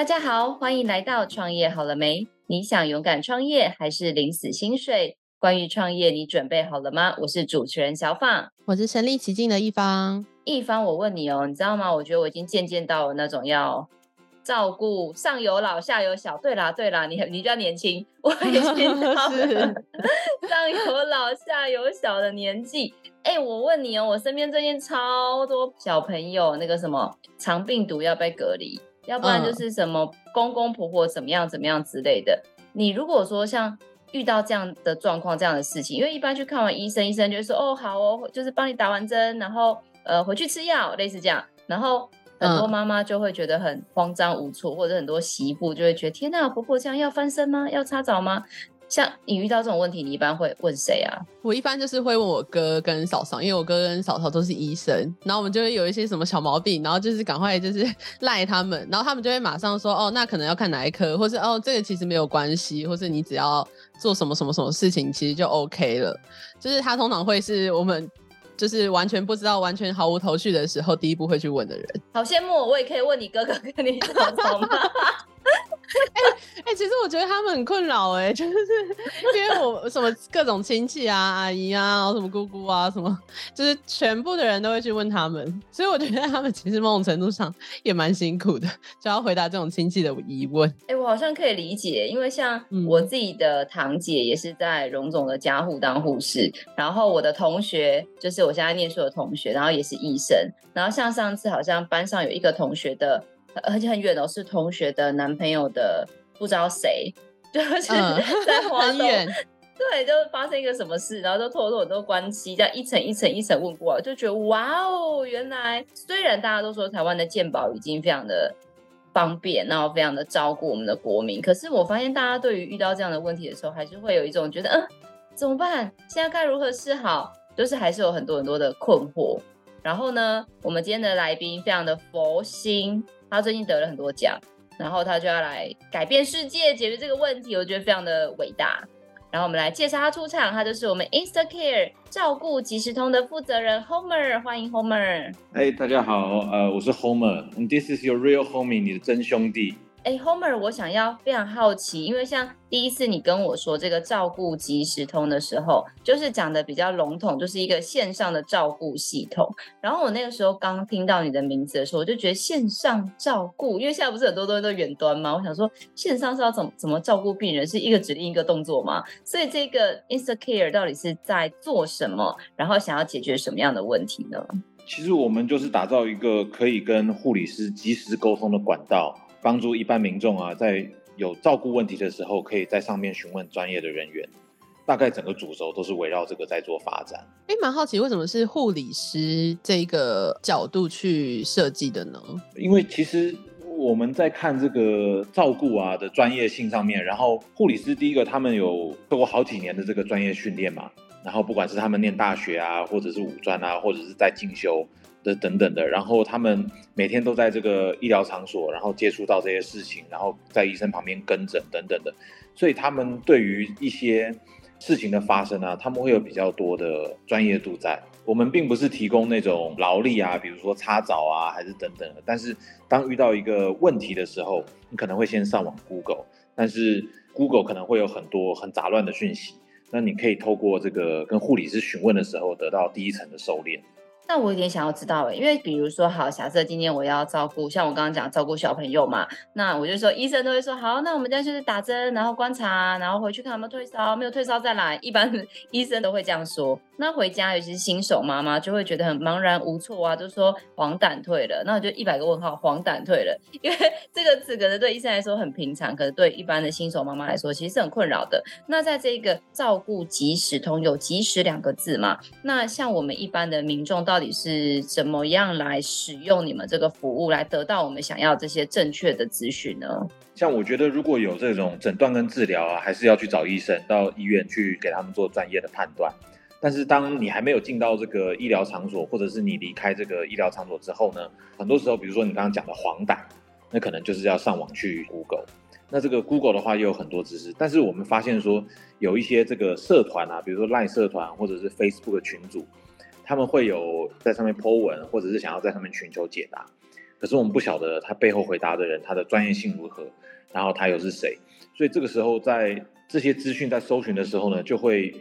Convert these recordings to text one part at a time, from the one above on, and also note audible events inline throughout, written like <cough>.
大家好，欢迎来到创业好了没？你想勇敢创业还是领死薪水？关于创业，你准备好了吗？我是主持人小放，我是身临其境的一方。一方，我问你哦，你知道吗？我觉得我已经渐渐到了那种要照顾上有老下有小。对啦，对啦，你你比较年轻，<laughs> 我已经到了上有老下有小的年纪。哎，我问你哦，我身边最近超多小朋友，那个什么肠病毒要被隔离。要不然就是什么公公婆婆怎么样怎么样之类的。你如果说像遇到这样的状况、这样的事情，因为一般去看完医生，医生就说哦好哦，就是帮你打完针，然后呃回去吃药，类似这样。然后很多妈妈就会觉得很慌张无措，或者很多媳妇就会觉得天哪，婆婆这样要翻身吗？要擦澡吗？像你遇到这种问题，你一般会问谁啊？我一般就是会问我哥跟嫂嫂，因为我哥跟嫂嫂都是医生，然后我们就会有一些什么小毛病，然后就是赶快就是 <laughs> 赖他们，然后他们就会马上说哦，那可能要看哪一科，或是哦这个其实没有关系，或是你只要做什么什么什么事情，其实就 OK 了。就是他通常会是我们就是完全不知道、完全毫无头绪的时候，第一步会去问的人。好羡慕，我也可以问你哥哥跟你嫂嫂吗？<laughs> <laughs> 哎哎、其实我觉得他们很困扰哎，就是因为我什么各种亲戚啊、阿姨啊，然后什么姑姑啊，什么，就是全部的人都会去问他们，所以我觉得他们其实某种程度上也蛮辛苦的，就要回答这种亲戚的疑问。哎、欸，我好像可以理解，因为像我自己的堂姐也是在荣总的家护当护士，然后我的同学就是我现在念书的同学，然后也是医生，然后像上次好像班上有一个同学的。而且很远哦，是同学的男朋友的，不知道谁，就是 <laughs> 在华东，嗯、对，就发生一个什么事，然后都透露很多关系，这样一层一层一层问过来，就觉得哇哦，原来虽然大家都说台湾的健保已经非常的方便，然后非常的照顾我们的国民，可是我发现大家对于遇到这样的问题的时候，还是会有一种觉得，嗯，怎么办？现在该如何是好？就是还是有很多很多的困惑。然后呢，我们今天的来宾非常的佛心。他最近得了很多奖，然后他就要来改变世界，解决这个问题，我觉得非常的伟大。然后我们来介绍他出场，他就是我们 InstaCare 照顾即时通的负责人 Homer，欢迎 Homer。哎，大家好，呃，我是 Homer，This is your real homie，你的真兄弟。哎，Homer，我想要非常好奇，因为像第一次你跟我说这个照顾即时通的时候，就是讲的比较笼统，就是一个线上的照顾系统。然后我那个时候刚听到你的名字的时候，我就觉得线上照顾，因为现在不是很多东西都远端吗？我想说线上是要怎么怎么照顾病人，是一个指令一个动作吗？所以这个 InstaCare 到底是在做什么？然后想要解决什么样的问题呢？其实我们就是打造一个可以跟护理师即时沟通的管道。帮助一般民众啊，在有照顾问题的时候，可以在上面询问专业的人员。大概整个主轴都是围绕这个在做发展。哎，蛮好奇为什么是护理师这个角度去设计的呢？因为其实我们在看这个照顾啊的专业性上面，然后护理师第一个他们有做过好几年的这个专业训练嘛，然后不管是他们念大学啊，或者是五专啊，或者是在进修。的等等的，然后他们每天都在这个医疗场所，然后接触到这些事情，然后在医生旁边跟诊等等的，所以他们对于一些事情的发生啊，他们会有比较多的专业度在。我们并不是提供那种劳力啊，比如说擦澡啊，还是等等的。但是当遇到一个问题的时候，你可能会先上网 Google，但是 Google 可能会有很多很杂乱的讯息，那你可以透过这个跟护理师询问的时候，得到第一层的收敛。那我有点想要知道诶，因为比如说，好，假设今天我要照顾，像我刚刚讲照顾小朋友嘛，那我就说医生都会说好，那我们现在就是打针，然后观察，然后回去看有没有退烧，没有退烧再来，一般医生都会这样说。那回家，尤其是新手妈妈，就会觉得很茫然无措啊，就说黄疸退了，那我就一百个问号，黄疸退了，<laughs> 因为这个词可能对医生来说很平常，可是对一般的新手妈妈来说，其实是很困扰的。那在这个照顾及时通，有及时两个字嘛？那像我们一般的民众，到底是怎么样来使用你们这个服务，来得到我们想要这些正确的资讯呢？像我觉得，如果有这种诊断跟治疗啊，还是要去找医生，到医院去给他们做专业的判断。但是当你还没有进到这个医疗场所，或者是你离开这个医疗场所之后呢，很多时候，比如说你刚刚讲的黄疸，那可能就是要上网去 Google。那这个 Google 的话也有很多知识，但是我们发现说有一些这个社团啊，比如说 LINE 社团或者是 Facebook 的群组，他们会有在上面 po 文，或者是想要在上面寻求解答。可是我们不晓得他背后回答的人他的专业性如何，然后他又是谁，所以这个时候在这些资讯在搜寻的时候呢，就会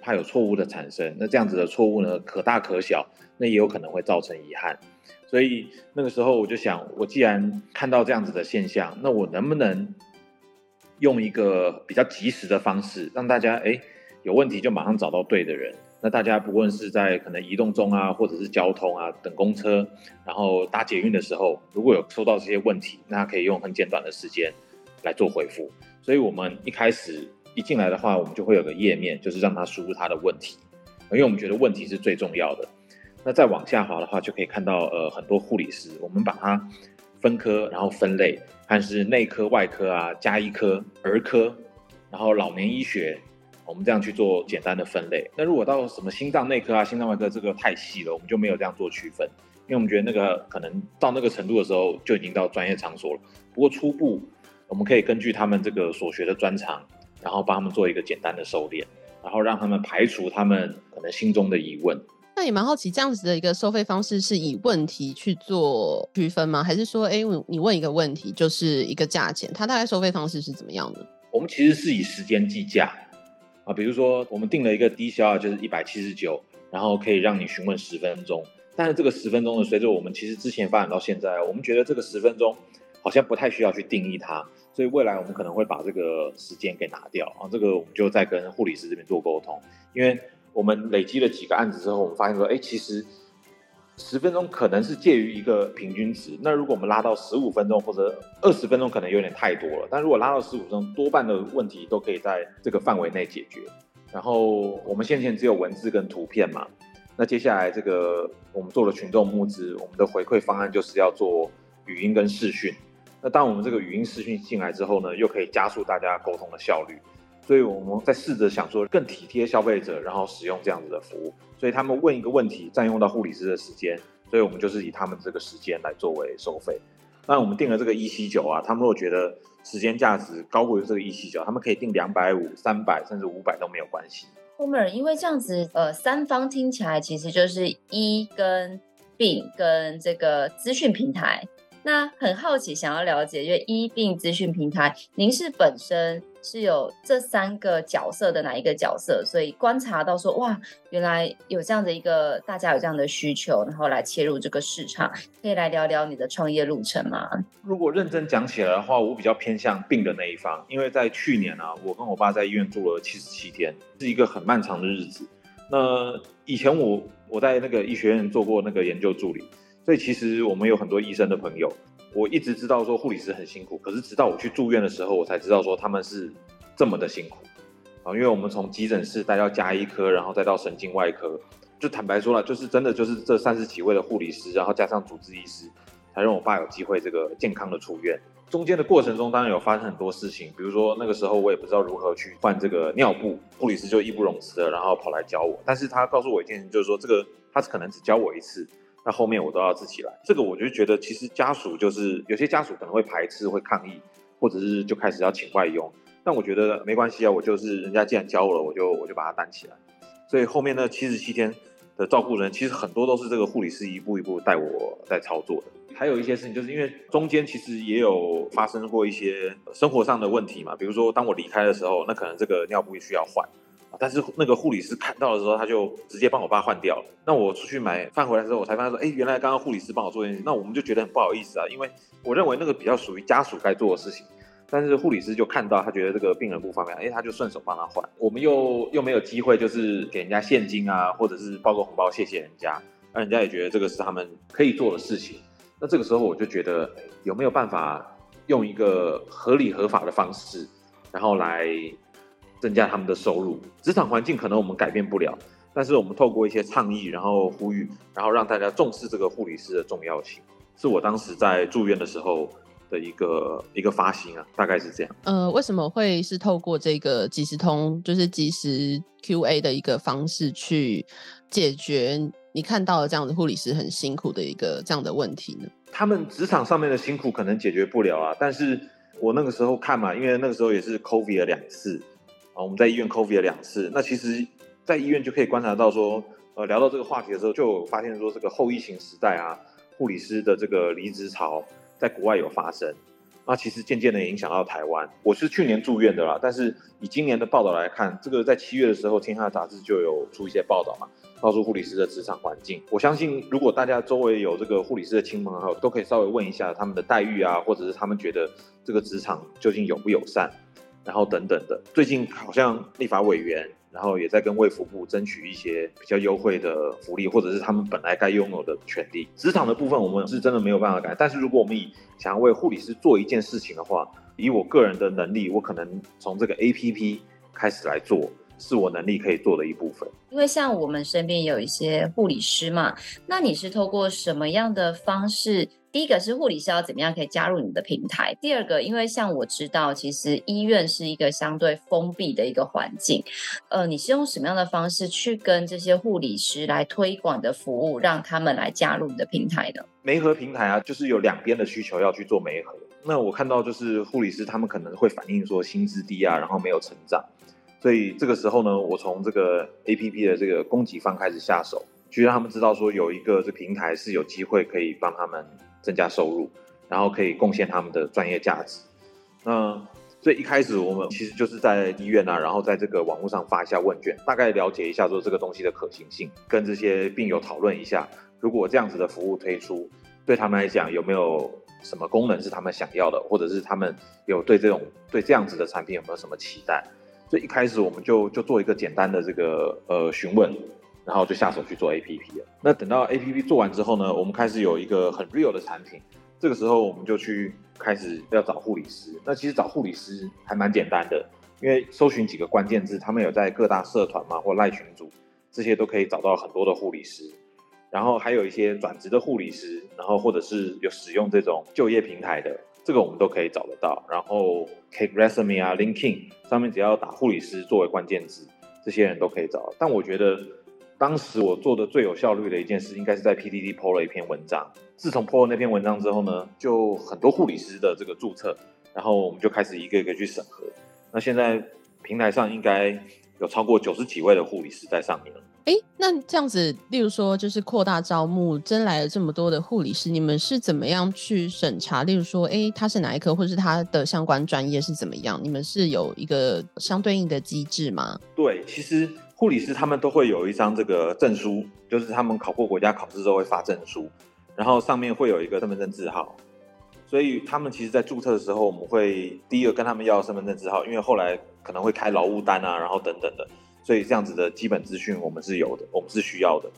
怕有错误的产生。那这样子的错误呢，可大可小，那也有可能会造成遗憾。所以那个时候我就想，我既然看到这样子的现象，那我能不能用一个比较及时的方式，让大家诶有问题就马上找到对的人？那大家不论是在可能移动中啊，或者是交通啊，等公车，然后搭捷运的时候，如果有收到这些问题，那可以用很简短的时间来做回复。所以我们一开始一进来的话，我们就会有个页面，就是让他输入他的问题，因为我们觉得问题是最重要的。那再往下滑的话，就可以看到呃很多护理师，我们把它分科，然后分类，看是内科、外科啊、家医科、儿科，然后老年医学。我们这样去做简单的分类。那如果到什么心脏内科啊、心脏外科，这个太细了，我们就没有这样做区分，因为我们觉得那个可能到那个程度的时候就已经到专业场所了。不过初步我们可以根据他们这个所学的专长，然后帮他们做一个简单的收敛，然后让他们排除他们可能心中的疑问。那也蛮好奇，这样子的一个收费方式是以问题去做区分吗？还是说，哎，你问一个问题就是一个价钱？它大概收费方式是怎么样的？我们其实是以时间计价。啊，比如说我们定了一个低消啊，就是一百七十九，然后可以让你询问十分钟。但是这个十分钟呢，随着我们其实之前发展到现在，我们觉得这个十分钟好像不太需要去定义它，所以未来我们可能会把这个时间给拿掉啊。这个我们就再跟护理师这边做沟通，因为我们累积了几个案子之后，我们发现说，哎，其实。十分钟可能是介于一个平均值，那如果我们拉到十五分钟或者二十分钟，可能有点太多了。但如果拉到十五分钟，多半的问题都可以在这个范围内解决。然后我们先前只有文字跟图片嘛，那接下来这个我们做了群众募资，我们的回馈方案就是要做语音跟视讯。那当我们这个语音视讯进来之后呢，又可以加速大家沟通的效率。所以我们在试着想说更体贴消费者，然后使用这样子的服务。所以他们问一个问题，占用到护理师的时间，所以我们就是以他们这个时间来作为收费。那我们定了这个一七九啊，他们如果觉得时间价值高过于这个一七九，他们可以定两百五、三百甚至五百都没有关系。后面因为这样子，呃，三方听起来其实就是医跟病跟这个资讯平台。那很好奇，想要了解，因为医病资讯平台，您是本身是有这三个角色的哪一个角色？所以观察到说，哇，原来有这样的一个大家有这样的需求，然后来切入这个市场，可以来聊聊你的创业路程吗？如果认真讲起来的话，我比较偏向病的那一方，因为在去年啊，我跟我爸在医院住了七十七天，是一个很漫长的日子。那以前我我在那个医学院做过那个研究助理。所以其实我们有很多医生的朋友，我一直知道说护理师很辛苦，可是直到我去住院的时候，我才知道说他们是这么的辛苦啊！因为我们从急诊室带到加医科，然后再到神经外科，就坦白说了，就是真的就是这三十几位的护理师，然后加上主治医师，才让我爸有机会这个健康的出院。中间的过程中，当然有发生很多事情，比如说那个时候我也不知道如何去换这个尿布，护理师就义不容辞的，然后跑来教我。但是他告诉我一件事，就是说这个他可能只教我一次。那后面我都要自己来，这个我就觉得其实家属就是有些家属可能会排斥、会抗议，或者是就开始要请外佣。但我觉得没关系啊，我就是人家既然教我了，我就我就把它担起来。所以后面那七十七天的照顾人，其实很多都是这个护理师一步一步带我在操作的。还有一些事情，就是因为中间其实也有发生过一些生活上的问题嘛，比如说当我离开的时候，那可能这个尿布需要换。但是那个护理师看到的时候，他就直接帮我爸换掉了。那我出去买饭回来之后，我才发现说，哎，原来刚刚护理师帮我做这件事。那我们就觉得很不好意思啊，因为我认为那个比较属于家属该做的事情。但是护理师就看到，他觉得这个病人不方便，哎，他就顺手帮他换。我们又又没有机会，就是给人家现金啊，或者是包个红包谢谢人家，那人家也觉得这个是他们可以做的事情。那这个时候我就觉得，有没有办法用一个合理合法的方式，然后来。增加他们的收入，职场环境可能我们改变不了，但是我们透过一些倡议，然后呼吁，然后让大家重视这个护理师的重要性，是我当时在住院的时候的一个一个发心啊，大概是这样。呃，为什么会是透过这个即时通，就是即时 QA 的一个方式去解决你看到的这样的护理师很辛苦的一个这样的问题呢？他们职场上面的辛苦可能解决不了啊，但是我那个时候看嘛，因为那个时候也是 COVID 了两次。啊，我们在医院 COVID 了两次，那其实，在医院就可以观察到说，呃，聊到这个话题的时候，就发现说，这个后疫情时代啊，护理师的这个离职潮在国外有发生，那其实渐渐的影响到台湾。我是去年住院的啦，但是以今年的报道来看，这个在七月的时候，《天下杂志》就有出一些报道嘛，告诉护理师的职场环境。我相信，如果大家周围有这个护理师的亲朋好友，都可以稍微问一下他们的待遇啊，或者是他们觉得这个职场究竟友不友善，然后等等的。最近好像立法委员。然后也在跟卫福部争取一些比较优惠的福利，或者是他们本来该拥有的权利。职场的部分，我们是真的没有办法改。但是如果我们以想要为护理师做一件事情的话，以我个人的能力，我可能从这个 APP 开始来做，是我能力可以做的一部分。因为像我们身边有一些护理师嘛，那你是透过什么样的方式？第一个是护理师要怎么样可以加入你的平台？第二个，因为像我知道，其实医院是一个相对封闭的一个环境，呃，你是用什么样的方式去跟这些护理师来推广的服务，让他们来加入你的平台呢？媒合平台啊，就是有两边的需求要去做媒合。那我看到就是护理师他们可能会反映说薪资低啊，然后没有成长，所以这个时候呢，我从这个 APP 的这个供给方开始下手，去让他们知道说有一个这平台是有机会可以帮他们。增加收入，然后可以贡献他们的专业价值。那所以一开始我们其实就是在医院啊，然后在这个网络上发一下问卷，大概了解一下说这个东西的可行性，跟这些病友讨论一下，如果这样子的服务推出，对他们来讲有没有什么功能是他们想要的，或者是他们有对这种对这样子的产品有没有什么期待？所以一开始我们就就做一个简单的这个呃询问。然后就下手去做 APP 了。那等到 APP 做完之后呢，我们开始有一个很 real 的产品。这个时候我们就去开始要找护理师。那其实找护理师还蛮简单的，因为搜寻几个关键字，他们有在各大社团嘛或赖群组，这些都可以找到很多的护理师。然后还有一些转职的护理师，然后或者是有使用这种就业平台的，这个我们都可以找得到。然后 CakeResume 啊、LinkedIn 上面只要打护理师作为关键字，这些人都可以找。但我觉得。当时我做的最有效率的一件事，应该是在 P D D PO 了一篇文章。自从 PO 了那篇文章之后呢，就很多护理师的这个注册，然后我们就开始一个一个去审核。那现在平台上应该有超过九十几位的护理师在上面了。哎，那这样子，例如说就是扩大招募，真来了这么多的护理师，你们是怎么样去审查？例如说，哎，他是哪一科，或是他的相关专业是怎么样？你们是有一个相对应的机制吗？对，其实。护理师他们都会有一张这个证书，就是他们考过国家考试之后会发证书，然后上面会有一个身份证字号，所以他们其实，在注册的时候，我们会第一个跟他们要身份证字号，因为后来可能会开劳务单啊，然后等等的，所以这样子的基本资讯我们是有的，我们是需要的。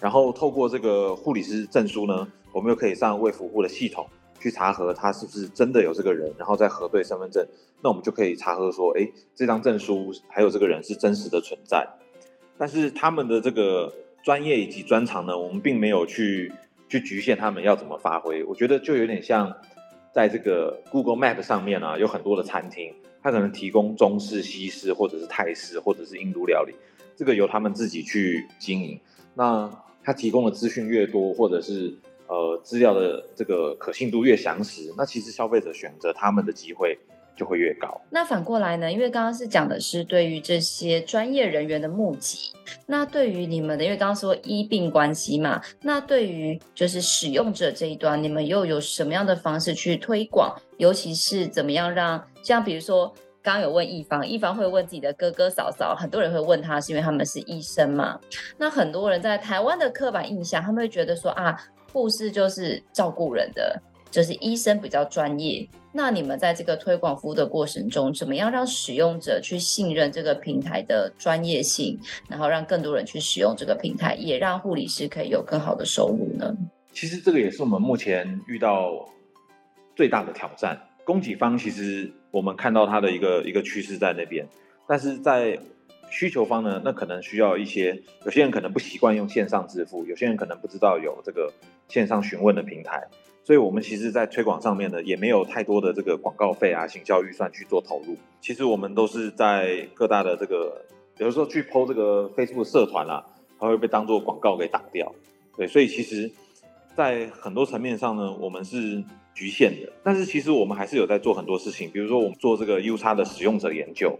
然后透过这个护理师证书呢，我们又可以上卫福部的系统去查核他是不是真的有这个人，然后再核对身份证。那我们就可以查核说，哎，这张证书还有这个人是真实的存在。但是他们的这个专业以及专长呢，我们并没有去去局限他们要怎么发挥。我觉得就有点像在这个 Google Map 上面啊，有很多的餐厅，他可能提供中式、西式，或者是泰式，或者是印度料理，这个由他们自己去经营。那他提供的资讯越多，或者是呃资料的这个可信度越详实，那其实消费者选择他们的机会就会越高。那反过来呢？因为刚刚是讲的是对于这些专业人员的募集，那对于你们的，因为刚刚说医病关系嘛，那对于就是使用者这一端，你们又有什么样的方式去推广？尤其是怎么样让，像比如说刚刚有问一方，一方会问自己的哥哥嫂嫂，很多人会问他，是因为他们是医生嘛？那很多人在台湾的刻板印象，他们会觉得说啊，护士就是照顾人的。就是医生比较专业，那你们在这个推广服务的过程中，怎么样让使用者去信任这个平台的专业性，然后让更多人去使用这个平台，也让护理师可以有更好的收入呢？其实这个也是我们目前遇到最大的挑战。供给方其实我们看到它的一个一个趋势在那边，但是在需求方呢，那可能需要一些，有些人可能不习惯用线上支付，有些人可能不知道有这个线上询问的平台。所以，我们其实，在推广上面呢，也没有太多的这个广告费啊、行销预算去做投入。其实，我们都是在各大的这个，比如说去 PO 这个 Facebook 社团啊，它会被当做广告给打掉。对，所以其实，在很多层面上呢，我们是局限的。但是，其实我们还是有在做很多事情，比如说我们做这个 UX 的使用者研究，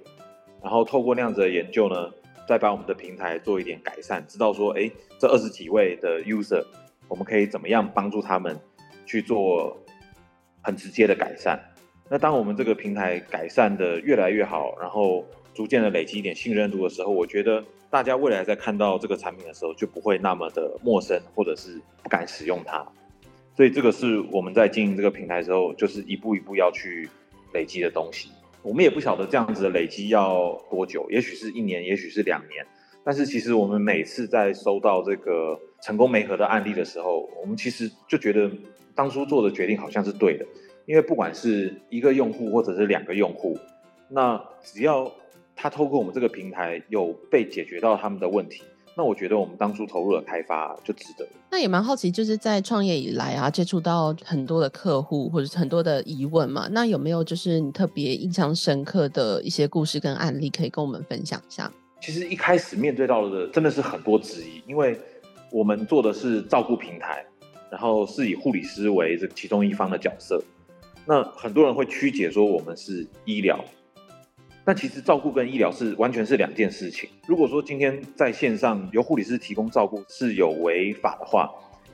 然后透过那样子的研究呢，再把我们的平台做一点改善，知道说，哎，这二十几位的 user。我们可以怎么样帮助他们去做很直接的改善。那当我们这个平台改善的越来越好，然后逐渐的累积一点信任度的时候，我觉得大家未来在看到这个产品的时候，就不会那么的陌生，或者是不敢使用它。所以这个是我们在经营这个平台的时候，就是一步一步要去累积的东西。我们也不晓得这样子的累积要多久，也许是一年，也许是两年。但是其实我们每次在收到这个成功媒合的案例的时候，我们其实就觉得当初做的决定好像是对的，因为不管是一个用户或者是两个用户，那只要他透过我们这个平台有被解决到他们的问题。那我觉得我们当初投入的开发就值得。那也蛮好奇，就是在创业以来啊，接触到很多的客户或者是很多的疑问嘛，那有没有就是你特别印象深刻的一些故事跟案例可以跟我们分享一下？其实一开始面对到的真的是很多质疑，因为我们做的是照顾平台，然后是以护理师为这其中一方的角色，那很多人会曲解说我们是医疗。但其实照顾跟医疗是完全是两件事情。如果说今天在线上由护理师提供照顾是有违法的话，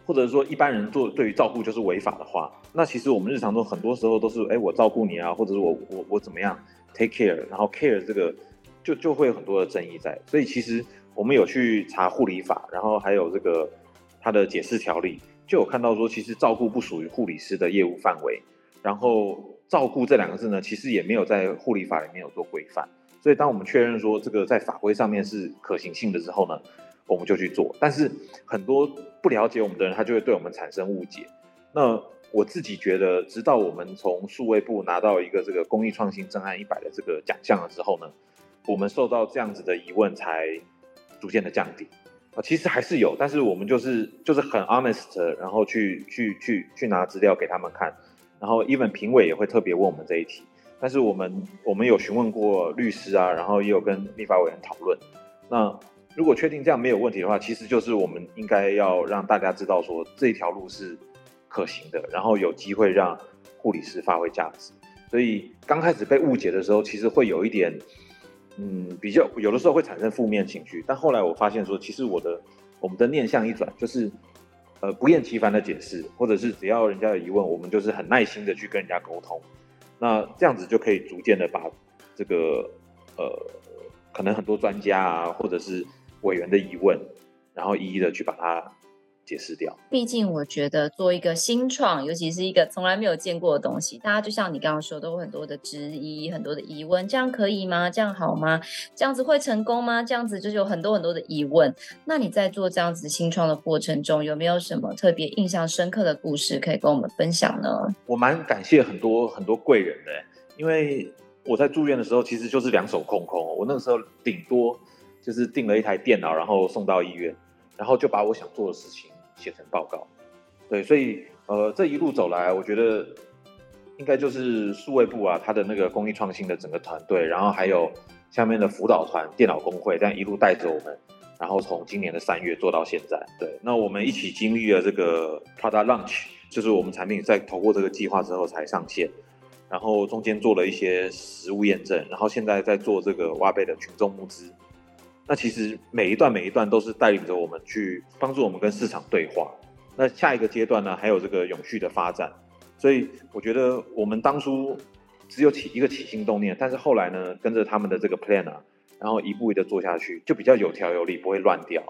或者说一般人做对于照顾就是违法的话，那其实我们日常中很多时候都是，哎，我照顾你啊，或者是我我我怎么样 take care，然后 care 这个就就会有很多的争议在。所以其实我们有去查护理法，然后还有这个它的解释条例，就有看到说，其实照顾不属于护理师的业务范围，然后。照顾这两个字呢，其实也没有在护理法里面有做规范，所以当我们确认说这个在法规上面是可行性的之后呢，我们就去做。但是很多不了解我们的人，他就会对我们产生误解。那我自己觉得，直到我们从数位部拿到一个这个公益创新正案一百的这个奖项了之后呢，我们受到这样子的疑问才逐渐的降低。啊，其实还是有，但是我们就是就是很 honest，然后去去去去拿资料给他们看。然后，even 评委也会特别问我们这一题，但是我们我们有询问过律师啊，然后也有跟立法委员讨论。那如果确定这样没有问题的话，其实就是我们应该要让大家知道说这一条路是可行的，然后有机会让护理师发挥价值。所以刚开始被误解的时候，其实会有一点，嗯，比较有的时候会产生负面情绪。但后来我发现说，其实我的我们的念向一转，就是。呃，不厌其烦的解释，或者是只要人家有疑问，我们就是很耐心的去跟人家沟通，那这样子就可以逐渐的把这个呃，可能很多专家啊，或者是委员的疑问，然后一一的去把它。解释掉。毕竟我觉得做一个新创，尤其是一个从来没有见过的东西，大家就像你刚刚说，都有很多的质疑，很多的疑问。这样可以吗？这样好吗？这样子会成功吗？这样子就是有很多很多的疑问。那你在做这样子新创的过程中，有没有什么特别印象深刻的故事可以跟我们分享呢？我蛮感谢很多很多贵人的，因为我在住院的时候其实就是两手空空，我那个时候顶多就是订了一台电脑，然后送到医院，然后就把我想做的事情。写成报告，对，所以呃，这一路走来，我觉得应该就是数位部啊，他的那个公益创新的整个团队，然后还有下面的辅导团、电脑工会，这样一路带着我们，然后从今年的三月做到现在。对，那我们一起经历了这个 Product Launch，就是我们产品在透过这个计划之后才上线，然后中间做了一些实物验证，然后现在在做这个挖贝的群众募资。那其实每一段每一段都是带领着我们去帮助我们跟市场对话。那下一个阶段呢，还有这个永续的发展。所以我觉得我们当初只有起一个起心动念，但是后来呢，跟着他们的这个 plan 啊，然后一步一步的做下去，就比较有条有理，不会乱掉。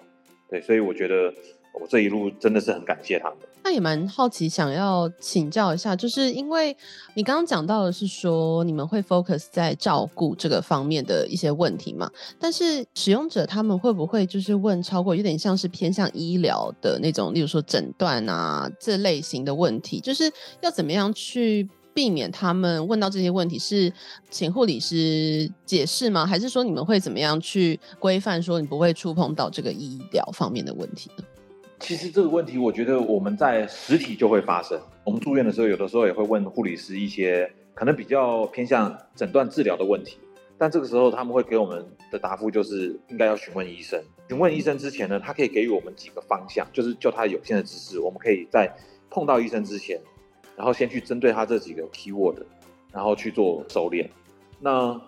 对，所以我觉得。我这一路真的是很感谢他们。那也蛮好奇，想要请教一下，就是因为你刚刚讲到的是说你们会 focus 在照顾这个方面的一些问题嘛？但是使用者他们会不会就是问超过有点像是偏向医疗的那种，例如说诊断啊这类型的问题，就是要怎么样去避免他们问到这些问题？是请护理师解释吗？还是说你们会怎么样去规范说你不会触碰到这个医疗方面的问题呢？其实这个问题，我觉得我们在实体就会发生。我们住院的时候，有的时候也会问护理师一些可能比较偏向诊断治疗的问题，但这个时候他们会给我们的答复就是应该要询问医生。询问医生之前呢，他可以给予我们几个方向，就是就他有限的知识，我们可以在碰到医生之前，然后先去针对他这几个 keyword，然后去做收敛。那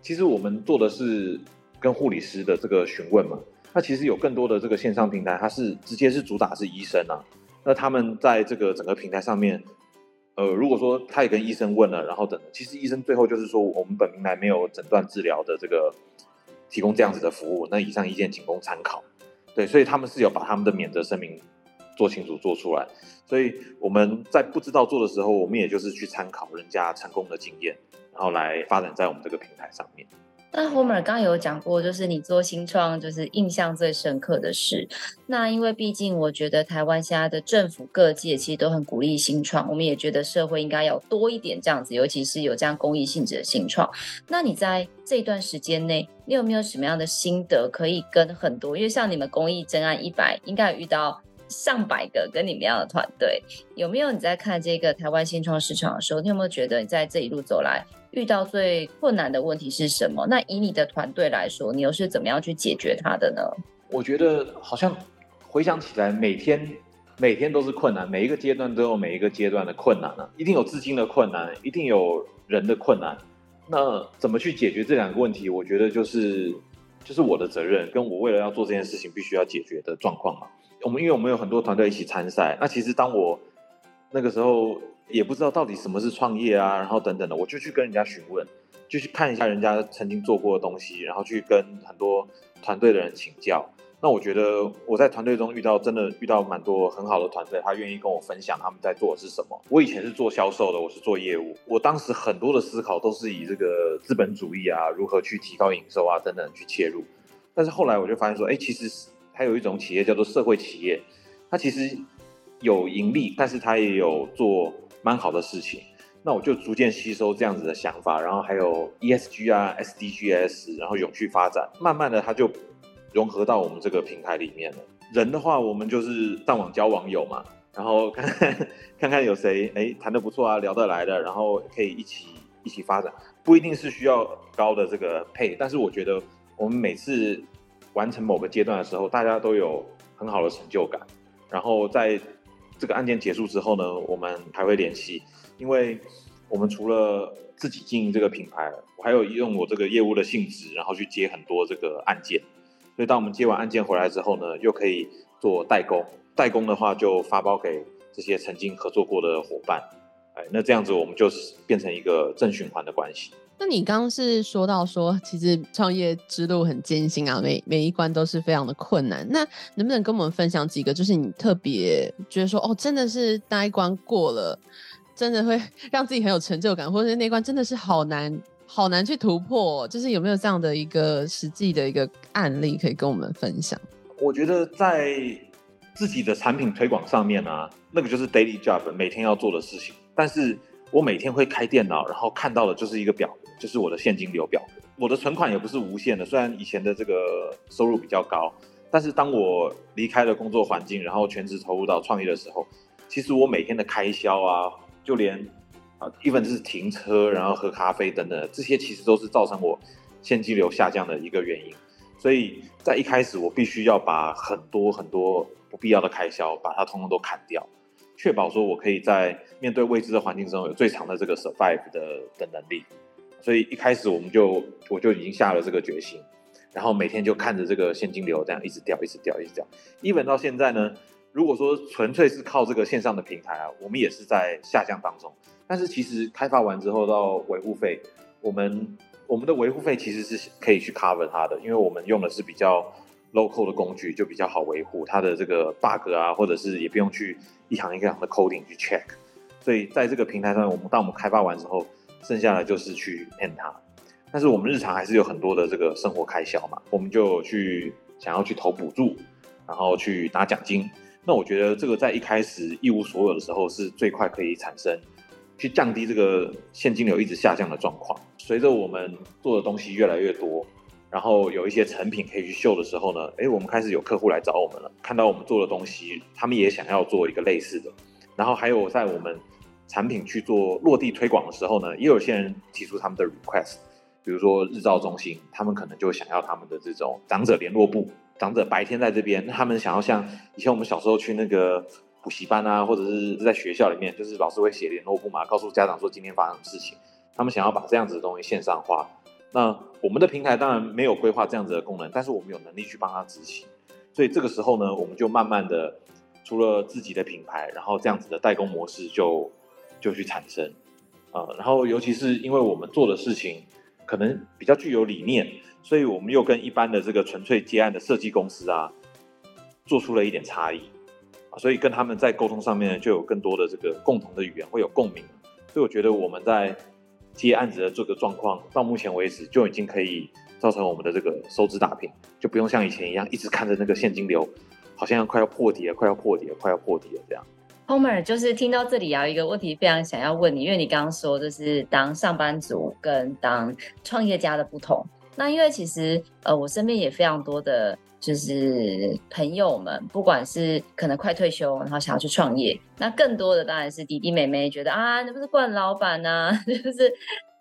其实我们做的是跟护理师的这个询问嘛。那其实有更多的这个线上平台，它是直接是主打是医生啊，那他们在这个整个平台上面，呃，如果说他也跟医生问了，然后等，其实医生最后就是说，我们本平台没有诊断治疗的这个提供这样子的服务，那以上意见仅供参考。对，所以他们是有把他们的免责声明做清楚做出来，所以我们在不知道做的时候，我们也就是去参考人家成功的经验，然后来发展在我们这个平台上面。那 Homer 刚有讲过，就是你做新创，就是印象最深刻的事。那因为毕竟我觉得台湾现在的政府各界其实都很鼓励新创，我们也觉得社会应该要多一点这样子，尤其是有这样公益性质的新创。那你在这段时间内，你有没有什么样的心得可以跟很多？因为像你们公益真爱一百，应该有遇到上百个跟你们一样的团队，有没有你在看这个台湾新创市场的时候，你有没有觉得你在这一路走来？遇到最困难的问题是什么？那以你的团队来说，你又是怎么样去解决它的呢？我觉得好像回想起来，每天每天都是困难，每一个阶段都有每一个阶段的困难啊，一定有资金的困难，一定有人的困难。那怎么去解决这两个问题？我觉得就是就是我的责任，跟我为了要做这件事情必须要解决的状况嘛。我们因为我们有很多团队一起参赛，那其实当我那个时候。也不知道到底什么是创业啊，然后等等的，我就去跟人家询问，就去看一下人家曾经做过的东西，然后去跟很多团队的人请教。那我觉得我在团队中遇到真的遇到蛮多很好的团队，他愿意跟我分享他们在做的是什么。我以前是做销售的，我是做业务，我当时很多的思考都是以这个资本主义啊，如何去提高营收啊等等去切入。但是后来我就发现说，哎，其实还有一种企业叫做社会企业，它其实有盈利，但是它也有做。蛮好的事情，那我就逐渐吸收这样子的想法，然后还有 ESG 啊、SDGs，然后永续发展，慢慢的它就融合到我们这个平台里面了。人的话，我们就是上网交网友嘛，然后看看看看有谁 <laughs> 哎谈的不错啊，聊得来的，然后可以一起一起发展，不一定是需要高的这个配，但是我觉得我们每次完成某个阶段的时候，大家都有很好的成就感，然后在。这个案件结束之后呢，我们还会联系，因为我们除了自己经营这个品牌，我还有用我这个业务的性质，然后去接很多这个案件。所以当我们接完案件回来之后呢，又可以做代工，代工的话就发包给这些曾经合作过的伙伴，哎，那这样子我们就变成一个正循环的关系。那你刚刚是说到说，其实创业之路很艰辛啊，每每一关都是非常的困难。那能不能跟我们分享几个，就是你特别觉得说，哦，真的是那一关过了，真的会 <laughs> 让自己很有成就感，或者是那关真的是好难，好难去突破，就是有没有这样的一个实际的一个案例可以跟我们分享？我觉得在自己的产品推广上面啊，那个就是 daily job，每天要做的事情。但是我每天会开电脑，然后看到的就是一个表。就是我的现金流表格，我的存款也不是无限的。虽然以前的这个收入比较高，但是当我离开了工作环境，然后全职投入到创业的时候，其实我每天的开销啊，就连啊，even 是停车，然后喝咖啡等等，这些其实都是造成我现金流下降的一个原因。所以在一开始，我必须要把很多很多不必要的开销，把它通通都砍掉，确保说我可以在面对未知的环境中有最长的这个 survive 的的能力。所以一开始我们就我就已经下了这个决心，然后每天就看着这个现金流这样一直掉，一直掉，一直掉。even 到现在呢，如果说纯粹是靠这个线上的平台啊，我们也是在下降当中。但是其实开发完之后到维护费，我们我们的维护费其实是可以去 cover 它的，因为我们用的是比较 local 的工具，就比较好维护它的这个 bug 啊，或者是也不用去一行一行的 coding 去 check。所以在这个平台上，我们当我们开发完之后。剩下的就是去骗他，但是我们日常还是有很多的这个生活开销嘛，我们就去想要去投补助，然后去拿奖金。那我觉得这个在一开始一无所有的时候是最快可以产生，去降低这个现金流一直下降的状况。随着我们做的东西越来越多，然后有一些成品可以去秀的时候呢，诶，我们开始有客户来找我们了，看到我们做的东西，他们也想要做一个类似的，然后还有在我们。产品去做落地推广的时候呢，也有些人提出他们的 request，比如说日照中心，他们可能就想要他们的这种长者联络簿，长者白天在这边，他们想要像以前我们小时候去那个补习班啊，或者是在学校里面，就是老师会写联络簿嘛，告诉家长说今天发生什么事情，他们想要把这样子的东西线上化。那我们的平台当然没有规划这样子的功能，但是我们有能力去帮他执行，所以这个时候呢，我们就慢慢的除了自己的品牌，然后这样子的代工模式就就去产生，呃，然后尤其是因为我们做的事情可能比较具有理念，所以我们又跟一般的这个纯粹接案的设计公司啊，做出了一点差异，啊，所以跟他们在沟通上面就有更多的这个共同的语言，会有共鸣。所以我觉得我们在接案子的这个状况，到目前为止就已经可以造成我们的这个收支打平，就不用像以前一样一直看着那个现金流，好像快要破底了，快要破底了，快要破底了这样。Homer 就是听到这里啊，有一个问题非常想要问你，因为你刚刚说就是当上班族跟当创业家的不同。那因为其实呃，我身边也非常多的。就是朋友们，不管是可能快退休，然后想要去创业，那更多的当然是弟弟妹妹觉得啊，你不是惯老板啊，<laughs> 就是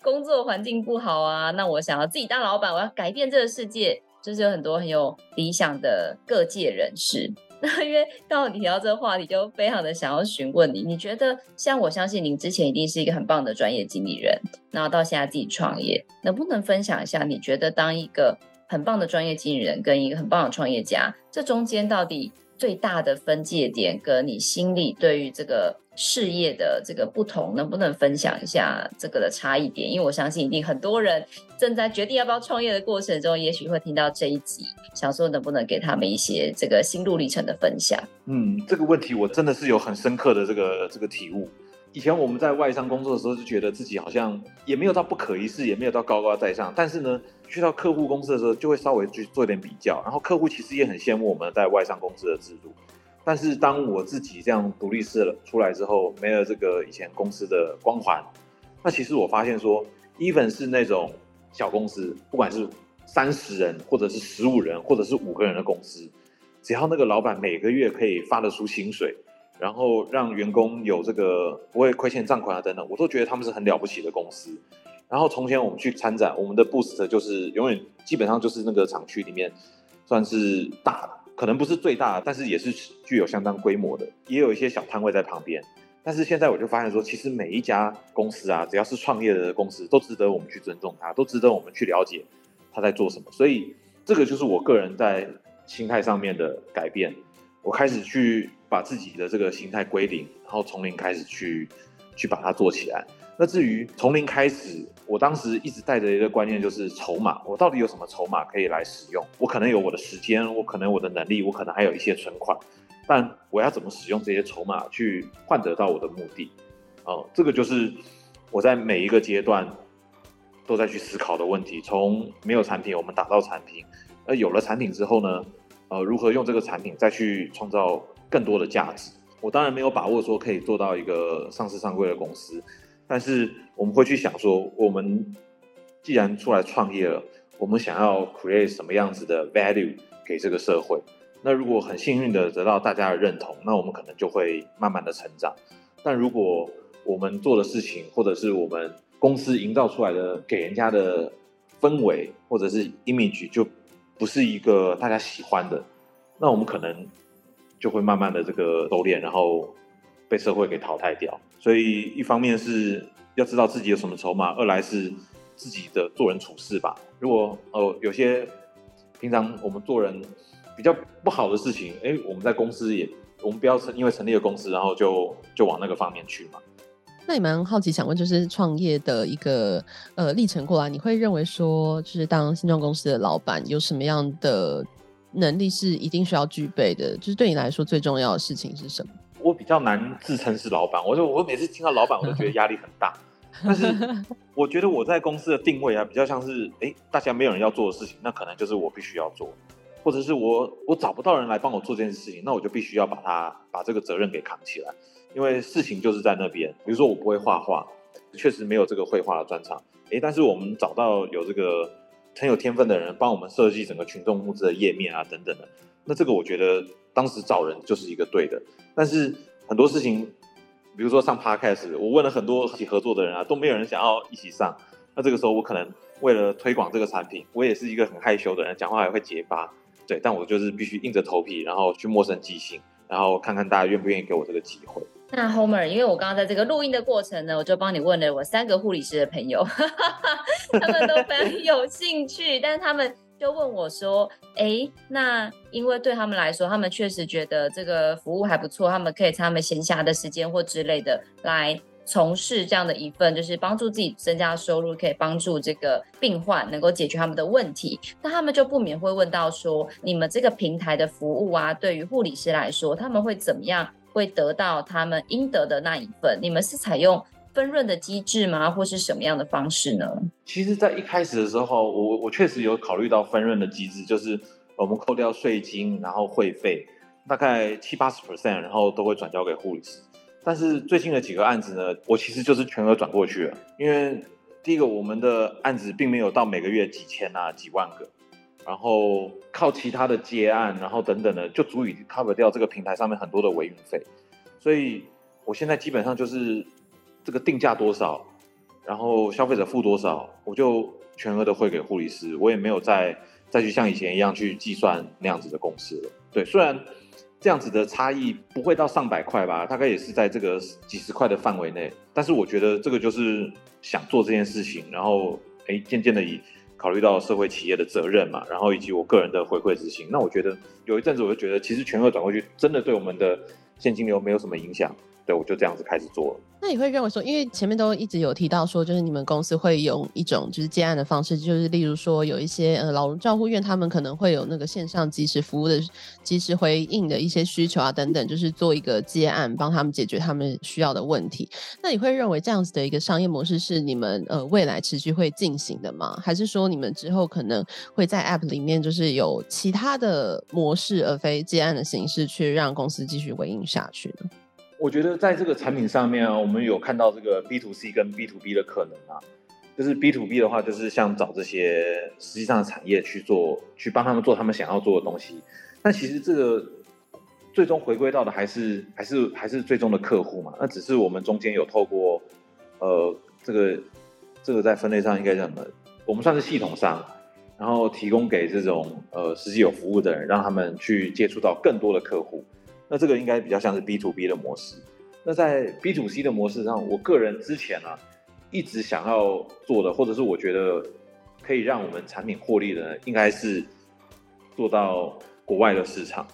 工作环境不好啊，那我想要自己当老板，我要改变这个世界，就是有很多很有理想的各界人士。<laughs> 那因为到你提到这个话题，就非常的想要询问你，你觉得像我相信您之前一定是一个很棒的专业经理人，然后到现在自己创业，能不能分享一下你觉得当一个很棒的专业经理人跟一个很棒的创业家，这中间到底最大的分界点，跟你心里对于这个事业的这个不同，能不能分享一下这个的差异点？因为我相信一定很多人正在决定要不要创业的过程中，也许会听到这一集，想说能不能给他们一些这个心路历程的分享？嗯，这个问题我真的是有很深刻的这个这个体悟。以前我们在外商工作的时候，就觉得自己好像也没有到不可一世，也没有到高高在上。但是呢，去到客户公司的时候，就会稍微去做一点比较。然后客户其实也很羡慕我们在外商公司的制度。但是当我自己这样独立式了出来之后，没了这个以前公司的光环，那其实我发现说，even 是那种小公司，不管是三十人，或者是十五人，或者是五个人的公司，只要那个老板每个月可以发得出薪水。然后让员工有这个不会亏欠账款啊等等，我都觉得他们是很了不起的公司。然后从前我们去参展，我们的 boost 就是永远基本上就是那个厂区里面算是大的，可能不是最大，但是也是具有相当规模的，也有一些小摊位在旁边。但是现在我就发现说，其实每一家公司啊，只要是创业的公司，都值得我们去尊重它，都值得我们去了解他在做什么。所以这个就是我个人在心态上面的改变。我开始去把自己的这个心态归零，然后从零开始去去把它做起来。那至于从零开始，我当时一直带着一个观念，就是筹码，我到底有什么筹码可以来使用？我可能有我的时间，我可能我的能力，我可能还有一些存款，但我要怎么使用这些筹码去换得到我的目的？哦，这个就是我在每一个阶段都在去思考的问题。从没有产品，我们打造产品，而有了产品之后呢？呃，如何用这个产品再去创造更多的价值？我当然没有把握说可以做到一个上市上柜的公司，但是我们会去想说，我们既然出来创业了，我们想要 create 什么样子的 value 给这个社会？那如果很幸运的得到大家的认同，那我们可能就会慢慢的成长。但如果我们做的事情，或者是我们公司营造出来的给人家的氛围，或者是 image 就不是一个大家喜欢的，那我们可能就会慢慢的这个收敛，然后被社会给淘汰掉。所以一方面是要知道自己有什么筹码，二来是自己的做人处事吧。如果呃有些平常我们做人比较不好的事情，哎，我们在公司也，我们不要成因为成立了公司，然后就就往那个方面去嘛。那你蛮好奇，想问就是创业的一个呃历程过来，你会认为说，就是当新创公司的老板有什么样的能力是一定需要具备的？就是对你来说最重要的事情是什么？我比较难自称是老板，我就我每次听到老板，我都觉得压力很大。<laughs> 但是我觉得我在公司的定位啊，比较像是哎、欸，大家没有人要做的事情，那可能就是我必须要做，或者是我我找不到人来帮我做这件事情，那我就必须要把它把这个责任给扛起来。因为事情就是在那边，比如说我不会画画，确实没有这个绘画的专长，诶，但是我们找到有这个很有天分的人帮我们设计整个群众募资的页面啊等等的，那这个我觉得当时找人就是一个对的。但是很多事情，比如说上 Podcast，我问了很多一起合作的人啊，都没有人想要一起上。那这个时候我可能为了推广这个产品，我也是一个很害羞的人，讲话还会结巴，对，但我就是必须硬着头皮，然后去陌生寄信，然后看看大家愿不愿意给我这个机会。那 Homer，因为我刚刚在这个录音的过程呢，我就帮你问了我三个护理师的朋友，<laughs> 他们都非常有兴趣，但是他们就问我说：“哎，那因为对他们来说，他们确实觉得这个服务还不错，他们可以在他们闲暇的时间或之类的来从事这样的一份，就是帮助自己增加收入，可以帮助这个病患能够解决他们的问题。那他们就不免会问到说：你们这个平台的服务啊，对于护理师来说，他们会怎么样会得到他们应得的那一份？你们是采用？”分润的机制吗，或是什么样的方式呢？其实，在一开始的时候，我我确实有考虑到分润的机制，就是我们扣掉税金，然后会费，大概七八十 percent，然后都会转交给护理师。但是最近的几个案子呢，我其实就是全额转过去了，因为第一个，我们的案子并没有到每个月几千啊、几万个，然后靠其他的接案，然后等等的，就足以 cover 掉这个平台上面很多的维运费。所以我现在基本上就是。这个定价多少，然后消费者付多少，我就全额的汇给护理师，我也没有再再去像以前一样去计算那样子的公式了。对，虽然这样子的差异不会到上百块吧，大概也是在这个几十块的范围内，但是我觉得这个就是想做这件事情，然后哎，渐渐的以考虑到社会企业的责任嘛，然后以及我个人的回馈之心，那我觉得有一阵子我就觉得，其实全额转过去真的对我们的现金流没有什么影响。对，我就这样子开始做了。那你会认为说，因为前面都一直有提到说，就是你们公司会用一种就是接案的方式，就是例如说有一些呃老人照护院，他们可能会有那个线上即时服务的即时回应的一些需求啊等等，就是做一个接案，帮他们解决他们需要的问题。那你会认为这样子的一个商业模式是你们呃未来持续会进行的吗？还是说你们之后可能会在 App 里面就是有其他的模式，而非接案的形式，去让公司继续回应下去呢？我觉得在这个产品上面啊，我们有看到这个 B to C 跟 B to B 的可能啊。就是 B to B 的话，就是像找这些实际上的产业去做，去帮他们做他们想要做的东西。但其实这个最终回归到的还是还是还是最终的客户嘛。那只是我们中间有透过呃这个这个在分类上应该怎么？我们算是系统商，然后提供给这种呃实际有服务的人，让他们去接触到更多的客户。那这个应该比较像是 B to B 的模式。那在 B to C 的模式上，我个人之前啊一直想要做的，或者是我觉得可以让我们产品获利的，应该是做到国外的市场。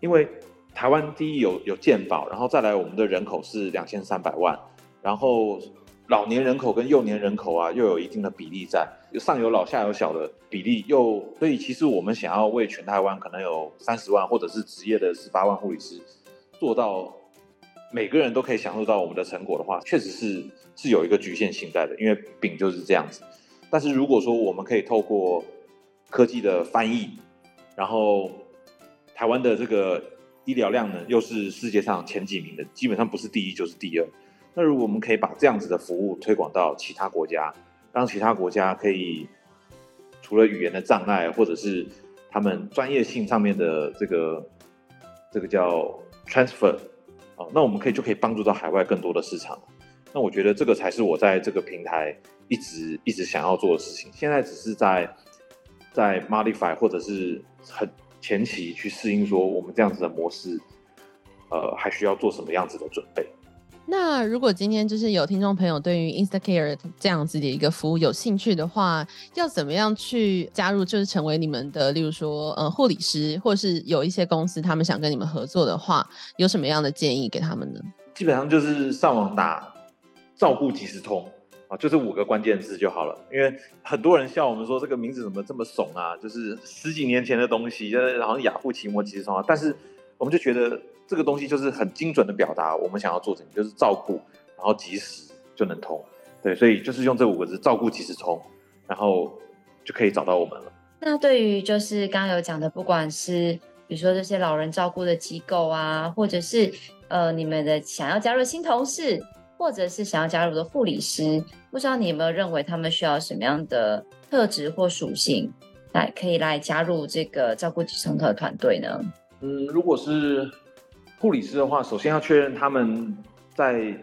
因为台湾第一有有健保，然后再来我们的人口是两千三百万，然后老年人口跟幼年人口啊又有一定的比例在。上有老下有小的比例又，所以其实我们想要为全台湾可能有三十万或者是职业的十八万护理师做到每个人都可以享受到我们的成果的话，确实是是有一个局限性在的，因为饼就是这样子。但是如果说我们可以透过科技的翻译，然后台湾的这个医疗量呢又是世界上前几名的，基本上不是第一就是第二。那如果我们可以把这样子的服务推广到其他国家，让其他国家可以除了语言的障碍，或者是他们专业性上面的这个这个叫 transfer 啊，那我们可以就可以帮助到海外更多的市场。那我觉得这个才是我在这个平台一直一直想要做的事情。现在只是在在 modify 或者是很前期去适应，说我们这样子的模式，呃，还需要做什么样子的准备。那如果今天就是有听众朋友对于 InstaCare 这样子的一个服务有兴趣的话，要怎么样去加入？就是成为你们的，例如说呃护理师，或是有一些公司他们想跟你们合作的话，有什么样的建议给他们呢？基本上就是上网打“照顾即时通”啊，就是五个关键字就好了。因为很多人笑我们说这个名字怎么这么怂啊，就是十几年前的东西，就是好像雅虎奇摩即时通啊，但是我们就觉得。这个东西就是很精准的表达我们想要做什么，就是照顾，然后及时就能通，对，所以就是用这五个字“照顾及时通”，然后就可以找到我们了。那对于就是刚刚有讲的，不管是比如说这些老人照顾的机构啊，或者是呃你们的想要加入新同事，或者是想要加入的护理师，不知道你有没有认为他们需要什么样的特质或属性，来可以来加入这个照顾及时通的团队呢？嗯，如果是。护理师的话，首先要确认他们在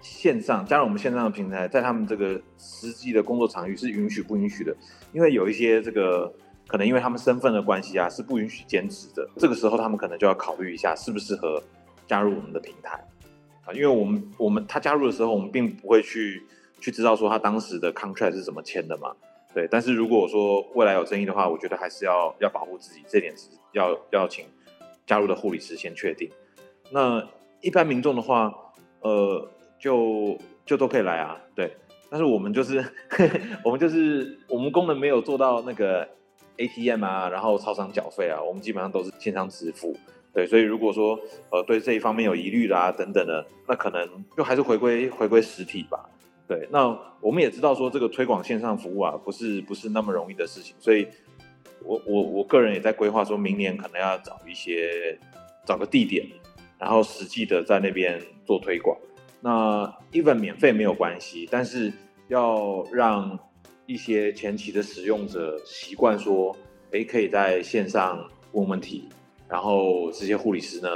线上加入我们线上的平台，在他们这个实际的工作场域是允许不允许的？因为有一些这个可能因为他们身份的关系啊，是不允许兼职的。这个时候他们可能就要考虑一下适不适合加入我们的平台啊，因为我们我们他加入的时候，我们并不会去去知道说他当时的 contract 是怎么签的嘛。对，但是如果说未来有争议的话，我觉得还是要要保护自己，这点是要要请加入的护理师先确定。那一般民众的话，呃，就就都可以来啊，对。但是我们就是呵 <laughs> 呵我们就是我们功能没有做到那个 ATM 啊，然后超商缴费啊，我们基本上都是线上支付。对，所以如果说呃对这一方面有疑虑啦等等的，那可能就还是回归回归实体吧。对，那我们也知道说这个推广线上服务啊，不是不是那么容易的事情，所以我我我个人也在规划，说明年可能要找一些找个地点，然后实际的在那边做推广。那 even 免费没有关系，但是要让一些前期的使用者习惯说，诶，可以在线上问问题，然后这些护理师呢，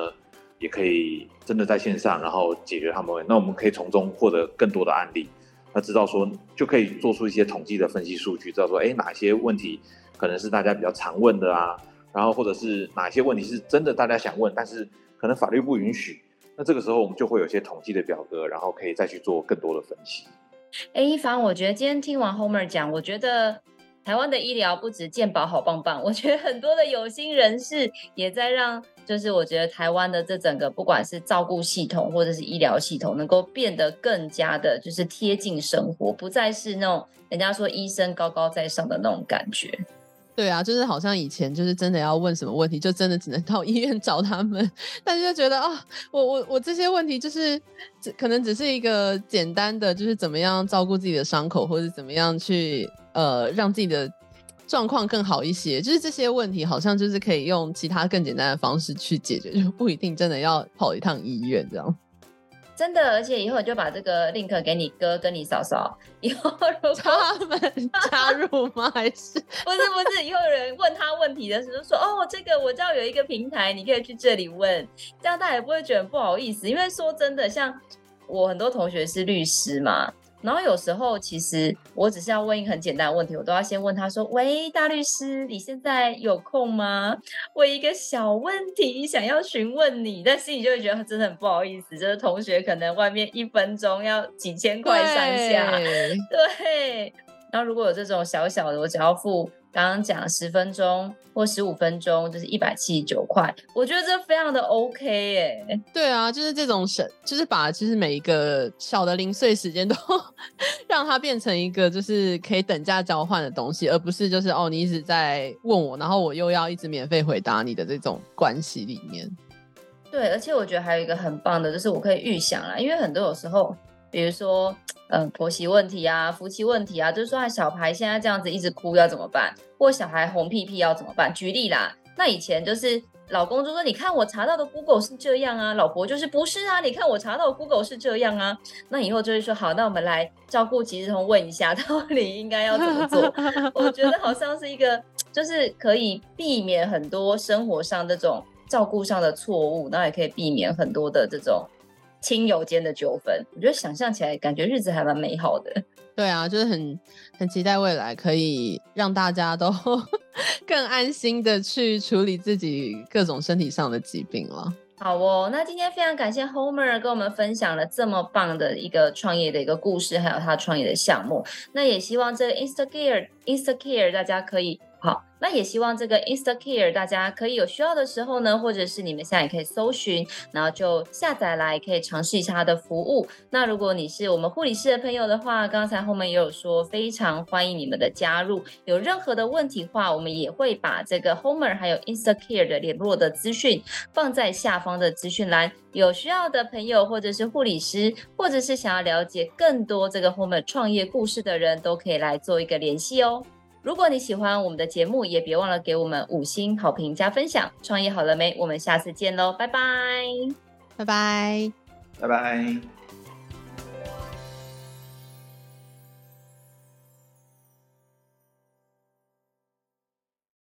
也可以真的在线上，然后解决他们问。那我们可以从中获得更多的案例。他知道说，就可以做出一些统计的分析数据，知道说，哎，哪些问题可能是大家比较常问的啊，然后或者是哪些问题是真的大家想问，但是可能法律不允许，那这个时候我们就会有些统计的表格，然后可以再去做更多的分析。哎，一帆，我觉得今天听完 Homer 讲，我觉得。台湾的医疗不止健保好棒棒，我觉得很多的有心人士也在让，就是我觉得台湾的这整个不管是照顾系统或者是医疗系统，能够变得更加的，就是贴近生活，不再是那种人家说医生高高在上的那种感觉。对啊，就是好像以前就是真的要问什么问题，就真的只能到医院找他们，<laughs> 但是就觉得啊、我我我这些问题就是只可能只是一个简单的，就是怎么样照顾自己的伤口，或者怎么样去。呃，让自己的状况更好一些，就是这些问题好像就是可以用其他更简单的方式去解决，就不一定真的要跑一趟医院这样。真的，而且以后就把这个 link 给你哥跟你嫂嫂，<laughs> 以后如果他们加入吗？还是 <laughs> 不是不是？以后有人问他问题的时候说，哦，这个我知道有一个平台，你可以去这里问，这样大家也不会觉得不好意思。因为说真的，像我很多同学是律师嘛。然后有时候，其实我只是要问一个很简单的问题，我都要先问他说：“喂，大律师，你现在有空吗？我一个小问题想要询问你。”但心里就会觉得真的很不好意思，就是同学可能外面一分钟要几千块上下，对。对。然后如果有这种小小的，我只要付。刚刚讲十分钟或十五分钟就是一百七十九块，我觉得这非常的 OK 耶。对啊，就是这种省，就是把其实每一个小的零碎时间都 <laughs> 让它变成一个就是可以等价交换的东西，而不是就是哦你一直在问我，然后我又要一直免费回答你的这种关系里面。对，而且我觉得还有一个很棒的，就是我可以预想啦，因为很多有时候。比如说，嗯、婆媳问题啊，夫妻问题啊，就是说，小孩现在这样子一直哭要怎么办？或小孩红屁屁要怎么办？举例啦，那以前就是老公就说，你看我查到的 Google 是这样啊，老婆就是不是啊，你看我查到 Google 是这样啊，那以后就会说，好，那我们来照顾即时通问一下，<laughs> 到底应该要怎么做？我觉得好像是一个，就是可以避免很多生活上这种照顾上的错误，那也可以避免很多的这种。亲友间的纠纷，我觉得想象起来感觉日子还蛮美好的。<laughs> 对啊，就是很很期待未来可以让大家都 <laughs> 更安心的去处理自己各种身体上的疾病了。好哦，那今天非常感谢 Homer 跟我们分享了这么棒的一个创业的一个故事，还有他创业的项目。那也希望这个 Instacare Instacare 大家可以。好，那也希望这个 Instacare 大家可以有需要的时候呢，或者是你们现在也可以搜寻，然后就下载来，可以尝试一下它的服务。那如果你是我们护理师的朋友的话，刚才后面也有说，非常欢迎你们的加入。有任何的问题话，我们也会把这个 Homer 还有 Instacare 的联络的资讯放在下方的资讯栏。有需要的朋友，或者是护理师，或者是想要了解更多这个 Homer 创业故事的人，都可以来做一个联系哦。如果你喜欢我们的节目，也别忘了给我们五星好评加分享。创业好了没？我们下次见喽，拜拜，拜拜，拜拜。